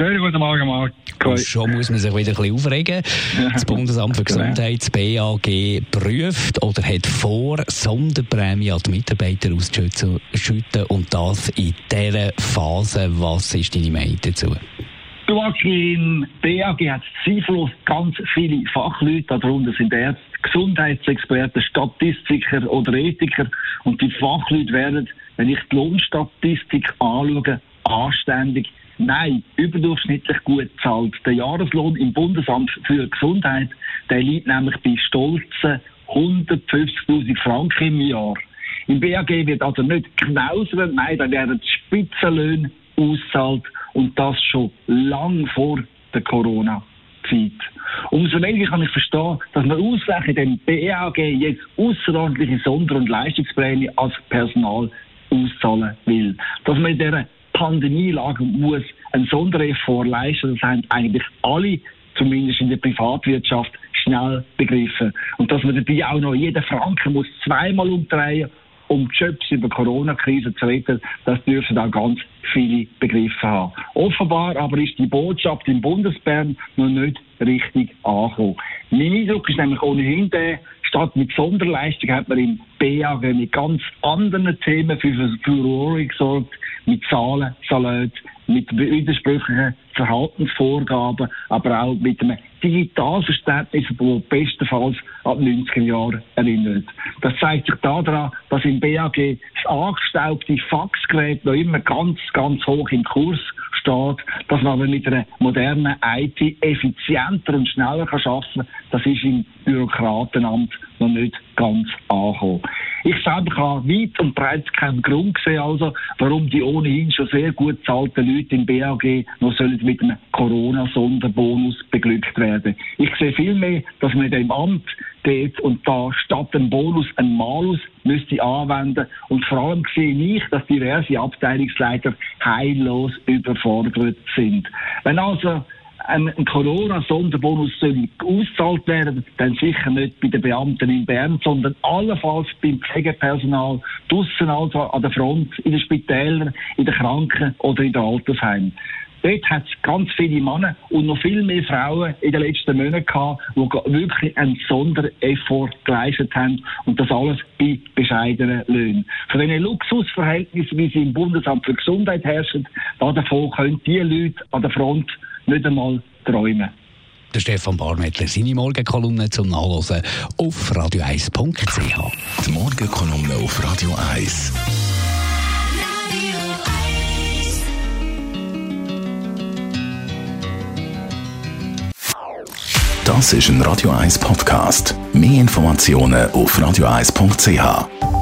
Schönen guten Morgen, Marc. Schon muss man sich wieder ein bisschen aufregen. Das Bundesamt für Gesundheit, das BAG, prüft oder hat vor, Sonderprämie an die Mitarbeiter auszuschütten und das in dieser Phase. Was ist deine Meinung dazu? Du im BAG hat zweifellos ganz viele Fachleute, darunter sind Ärzte, Gesundheitsexperten, Statistiker oder Ethiker und die Fachleute werden, wenn ich die Lohnstatistik anschaue, anständig Nein, überdurchschnittlich gut zahlt. Der Jahreslohn im Bundesamt für Gesundheit, der liegt nämlich bei stolzen 150.000 Franken im Jahr. Im BAG wird also nicht knausern, nein, da werden Spitzenlöhne auszahlt und das schon lang vor der Corona-Zeit. Umso weniger kann ich verstehen, dass man ausgerechnet dem BAG jetzt außerordentliche Sonder- und Leistungsprämie als Personal auszahlen will. Dass man in dieser Pandemielage muss ein Sondereffort leisten. Das haben eigentlich alle, zumindest in der Privatwirtschaft, schnell begriffen. Und dass man dabei auch noch jeden Franken muss zweimal umdrehen um die Jobs über die Corona-Krise zu retten, das dürfen auch ganz viele begriffen haben. Offenbar aber ist die Botschaft im Bundesbern noch nicht richtig angekommen. Mein Eindruck ist nämlich ohnehin der, statt mit Sonderleistung hat man im BAG mit ganz anderen Themen für Furore gesorgt, mit Zahlen, Salat, mit widersprüchlichen Verhaltensvorgaben, aber auch mit einem Digitalverständnis, das bestenfalls die 90er Jahre erinnert. Das zeigt sich daran, dass im BAG das angestaubte Faxgerät noch immer ganz, ganz hoch im Kurs steht, dass man mit einer modernen IT effizienter und schneller kann arbeiten kann. Das ist im Bürokratenamt noch nicht ganz angekommen. Ich selber kann weit und breit keinen Grund sehen, also, warum die ohnehin schon sehr gut zahlten Leute im BAG noch sollen mit einem Corona-Sonderbonus beglückt werden. Ich sehe vielmehr, dass man dem Amt dort und da statt einem Bonus einen Malus müsste anwenden und vor allem sehe ich, dass diverse Abteilungsleiter heillos überfordert sind. Wenn also ein, Corona-Sonderbonus ausgezahlt werden, dann sicher nicht bei den Beamten in Bern, sondern allenfalls beim Pflegepersonal, draussen also an der Front, in den Spitälern, in den Kranken- oder in den Altersheimen. Dort hat es ganz viele Männer und noch viel mehr Frauen in den letzten Monaten gehabt, die wirklich einen Sondereffort geleistet haben und das alles bei bescheidenen Löhnen. Von diesen Luxusverhältnissen, wie sie im Bundesamt für Gesundheit herrschen, davon können die Leute an der Front nicht einmal träumen. Der Stefan Barmettler, seine Morgenkolumne zum Nachlesen auf radio1.ch. Die Morgenkolumne auf Radio 1. Das ist ein Radio 1 Podcast. Mehr Informationen auf radio1.ch.